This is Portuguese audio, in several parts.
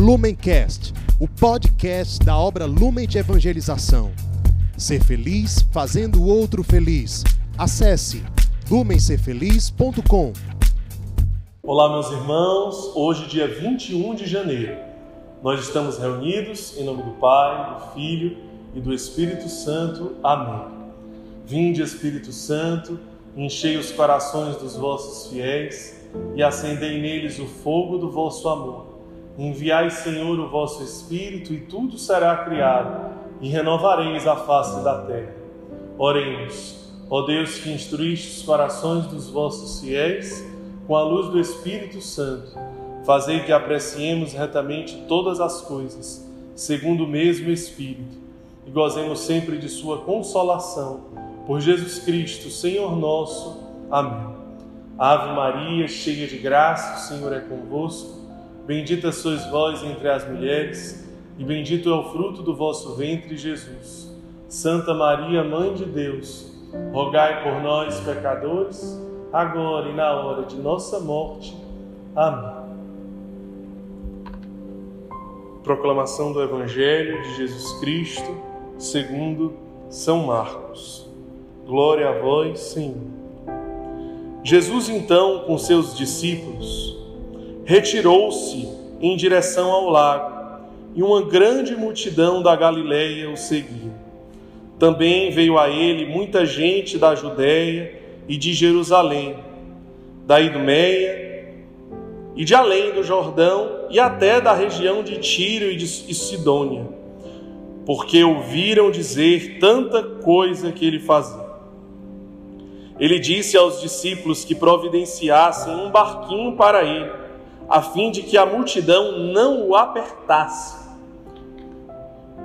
Lumencast, o podcast da obra Lumen de Evangelização. Ser feliz fazendo o outro feliz. Acesse lumencerfeliz.com. Olá, meus irmãos. Hoje, dia 21 de janeiro, nós estamos reunidos em nome do Pai, do Filho e do Espírito Santo. Amém. Vinde, Espírito Santo, enchei os corações dos vossos fiéis e acendei neles o fogo do vosso amor. Enviai, Senhor, o vosso Espírito, e tudo será criado, e renovareis a face da terra. Oremos, ó Deus que instruíste os corações dos vossos fiéis com a luz do Espírito Santo, fazei que apreciemos retamente todas as coisas, segundo o mesmo Espírito, e gozemos sempre de Sua consolação. Por Jesus Cristo, Senhor nosso. Amém. Ave Maria, cheia de graça, o Senhor é convosco. Bendita sois vós entre as mulheres, e bendito é o fruto do vosso ventre, Jesus. Santa Maria, Mãe de Deus, rogai por nós, pecadores, agora e na hora de nossa morte. Amém. Proclamação do Evangelho de Jesus Cristo, segundo São Marcos. Glória a vós, Senhor. Jesus, então, com seus discípulos, retirou-se em direção ao lago e uma grande multidão da Galiléia o seguia. Também veio a ele muita gente da Judéia e de Jerusalém, da Idumeia e de além do Jordão e até da região de Tiro e de Sidônia, porque ouviram dizer tanta coisa que ele fazia. Ele disse aos discípulos que providenciassem um barquinho para ele, a fim de que a multidão não o apertasse.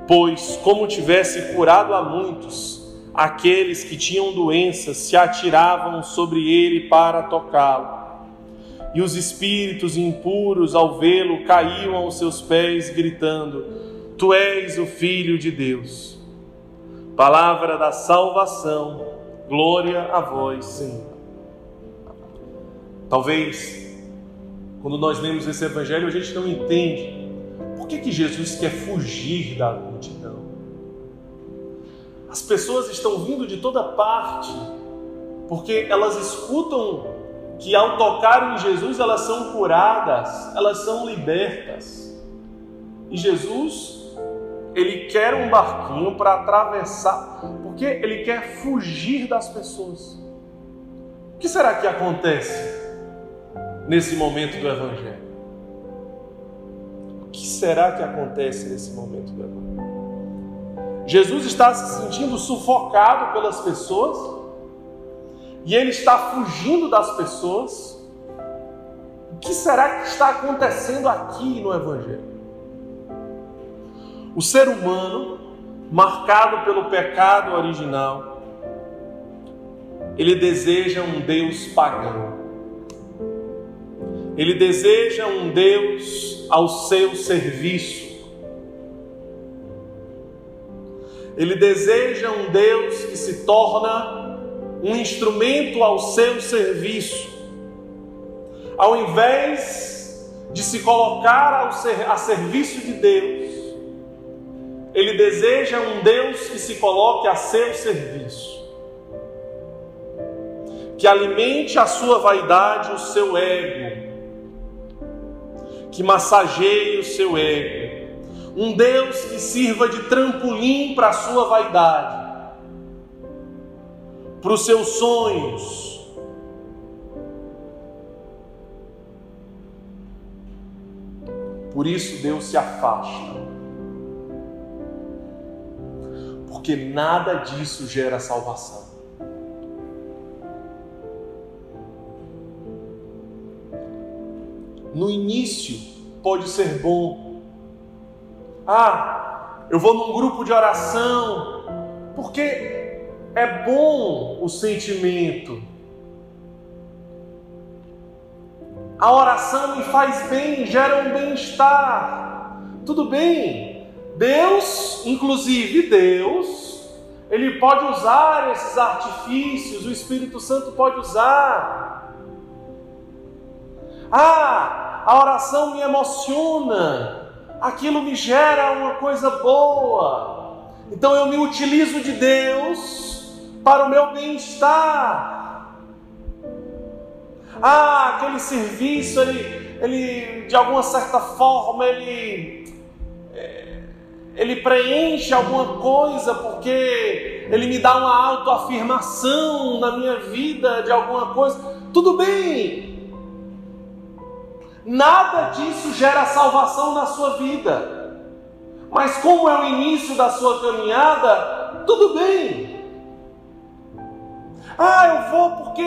Pois, como tivesse curado a muitos, aqueles que tinham doenças se atiravam sobre ele para tocá-lo. E os espíritos impuros, ao vê-lo, caíam aos seus pés, gritando: Tu és o Filho de Deus. Palavra da salvação Glória a vós, Senhor. Talvez, quando nós lemos esse evangelho, a gente não entende por que, que Jesus quer fugir da multidão. As pessoas estão vindo de toda parte, porque elas escutam que ao tocarem em Jesus elas são curadas, elas são libertas. E Jesus ele quer um barquinho para atravessar, porque ele quer fugir das pessoas. O que será que acontece nesse momento do Evangelho? O que será que acontece nesse momento do Evangelho? Jesus está se sentindo sufocado pelas pessoas e ele está fugindo das pessoas. O que será que está acontecendo aqui no Evangelho? O ser humano, marcado pelo pecado original, ele deseja um Deus pagão. Ele deseja um Deus ao seu serviço. Ele deseja um Deus que se torna um instrumento ao seu serviço. Ao invés de se colocar ser, a serviço de Deus, ele deseja um Deus que se coloque a seu serviço, que alimente a sua vaidade, o seu ego, que massageie o seu ego, um Deus que sirva de trampolim para a sua vaidade, para os seus sonhos. Por isso Deus se afasta porque nada disso gera salvação. No início pode ser bom. Ah, eu vou num grupo de oração, porque é bom o sentimento. A oração me faz bem, gera um bem-estar. Tudo bem, Deus, inclusive Deus, ele pode usar esses artifícios, o Espírito Santo pode usar. Ah, a oração me emociona. aquilo me gera uma coisa boa. Então eu me utilizo de Deus para o meu bem-estar. Ah, aquele serviço, ele, ele de alguma certa forma, ele, é, ele preenche alguma coisa porque ele me dá uma autoafirmação na minha vida de alguma coisa. Tudo bem, Nada disso gera salvação na sua vida. Mas como é o início da sua caminhada, tudo bem. Ah, eu vou porque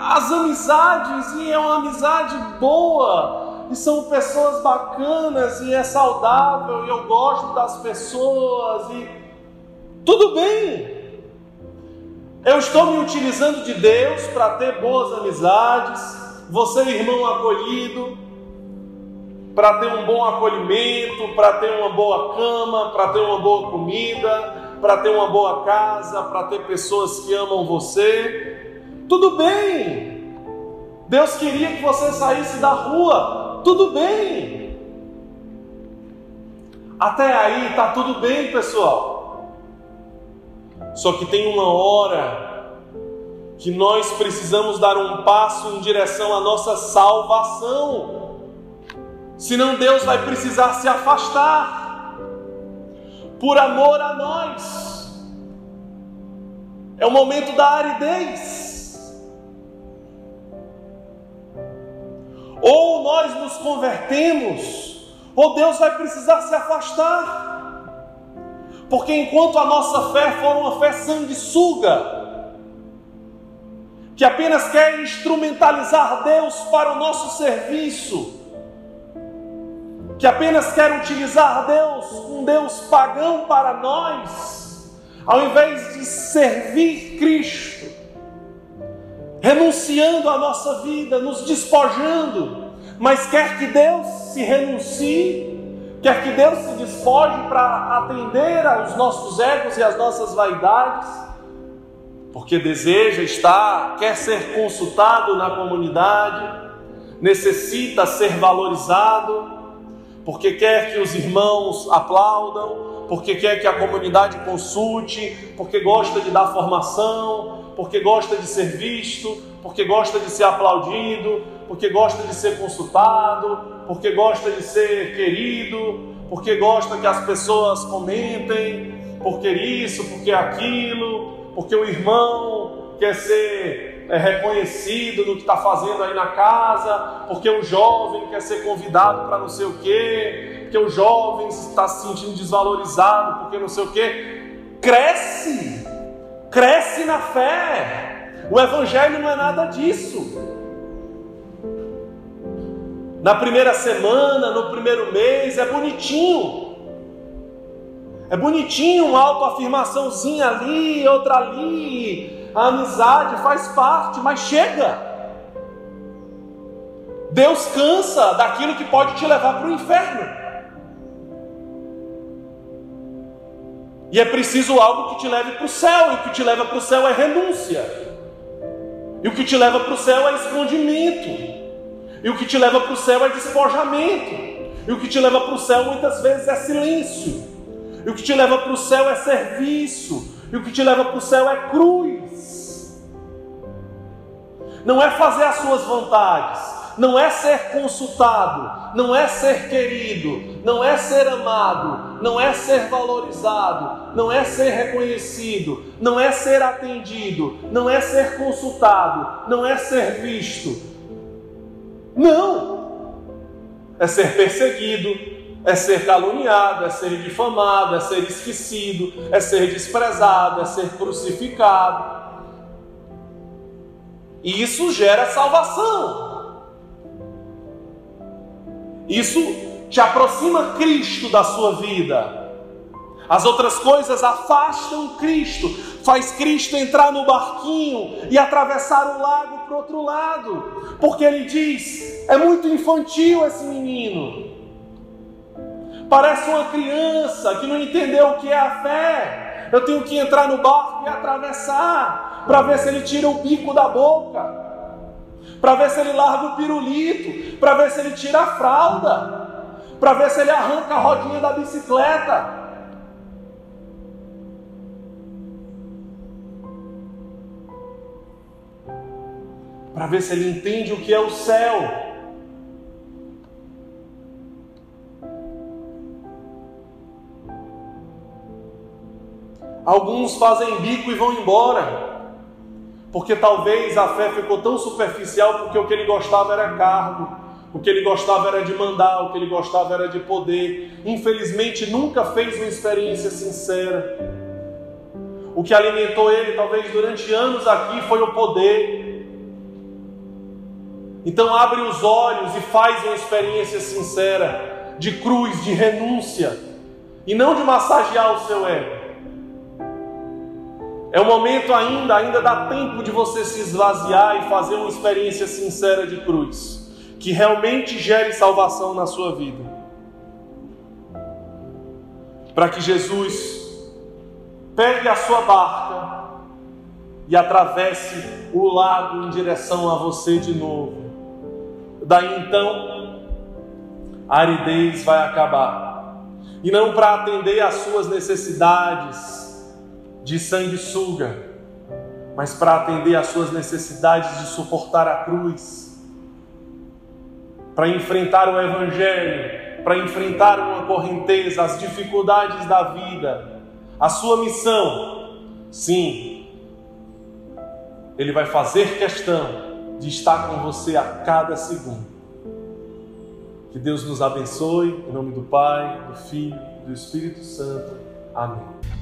as amizades, e é uma amizade boa, e são pessoas bacanas, e é saudável, e eu gosto das pessoas, e tudo bem. Eu estou me utilizando de Deus para ter boas amizades, você, irmão acolhido, para ter um bom acolhimento, para ter uma boa cama, para ter uma boa comida, para ter uma boa casa, para ter pessoas que amam você. Tudo bem. Deus queria que você saísse da rua. Tudo bem. Até aí está tudo bem, pessoal. Só que tem uma hora que nós precisamos dar um passo em direção à nossa salvação. Senão Deus vai precisar se afastar por amor a nós. É o momento da aridez. Ou nós nos convertemos, ou Deus vai precisar se afastar. Porque enquanto a nossa fé for uma fé sanguessuga, que apenas quer instrumentalizar Deus para o nosso serviço, que apenas quer utilizar Deus, um Deus pagão para nós, ao invés de servir Cristo, renunciando à nossa vida, nos despojando, mas quer que Deus se renuncie, quer que Deus se despoje para atender aos nossos egos e às nossas vaidades porque deseja estar, quer ser consultado na comunidade, necessita ser valorizado, porque quer que os irmãos aplaudam, porque quer que a comunidade consulte, porque gosta de dar formação, porque gosta de ser visto, porque gosta de ser aplaudido, porque gosta de ser consultado, porque gosta de ser querido, porque gosta que as pessoas comentem, porque isso, porque aquilo, porque o irmão quer ser é, reconhecido no que está fazendo aí na casa, porque o jovem quer ser convidado para não sei o quê, porque o jovem está se sentindo desvalorizado, porque não sei o quê. Cresce, cresce na fé. O Evangelho não é nada disso. Na primeira semana, no primeiro mês, é bonitinho. É bonitinho uma autoafirmaçãozinha ali, outra ali. A amizade faz parte, mas chega. Deus cansa daquilo que pode te levar para o inferno. E é preciso algo que te leve para o céu, e o que te leva para o céu é renúncia. E o que te leva para o céu é escondimento. E o que te leva para o céu é despojamento. E o que te leva para o céu muitas vezes é silêncio. E o que te leva para o céu é serviço. E o que te leva para o céu é cruz. Não é fazer as suas vontades. Não é ser consultado. Não é ser querido. Não é ser amado. Não é ser valorizado. Não é ser reconhecido. Não é ser atendido. Não é ser consultado. Não é ser visto. Não! É ser perseguido, é ser caluniado, é ser difamado, é ser esquecido, é ser desprezado, é ser crucificado. E isso gera salvação. Isso te aproxima Cristo da sua vida. As outras coisas afastam Cristo, faz Cristo entrar no barquinho e atravessar o lago para outro lado, porque ele diz: é muito infantil esse menino. Parece uma criança que não entendeu o que é a fé. Eu tenho que entrar no barco e atravessar para ver se ele tira o bico da boca, para ver se ele larga o pirulito, para ver se ele tira a fralda, para ver se ele arranca a rodinha da bicicleta. Para ver se ele entende o que é o céu. Alguns fazem bico e vão embora, porque talvez a fé ficou tão superficial porque o que ele gostava era cargo, o que ele gostava era de mandar, o que ele gostava era de poder. Infelizmente, nunca fez uma experiência sincera. O que alimentou ele, talvez durante anos aqui, foi o poder. Então, abre os olhos e faz uma experiência sincera de cruz, de renúncia, e não de massagear o seu ego. É o momento ainda, ainda dá tempo de você se esvaziar e fazer uma experiência sincera de cruz, que realmente gere salvação na sua vida. Para que Jesus pegue a sua barca e atravesse o lago em direção a você de novo. Daí então, a aridez vai acabar. E não para atender às suas necessidades, de sanguessuga, mas para atender às suas necessidades de suportar a cruz, para enfrentar o Evangelho, para enfrentar uma correnteza, as dificuldades da vida, a sua missão, sim, Ele vai fazer questão de estar com você a cada segundo. Que Deus nos abençoe, em nome do Pai, do Filho e do Espírito Santo. Amém.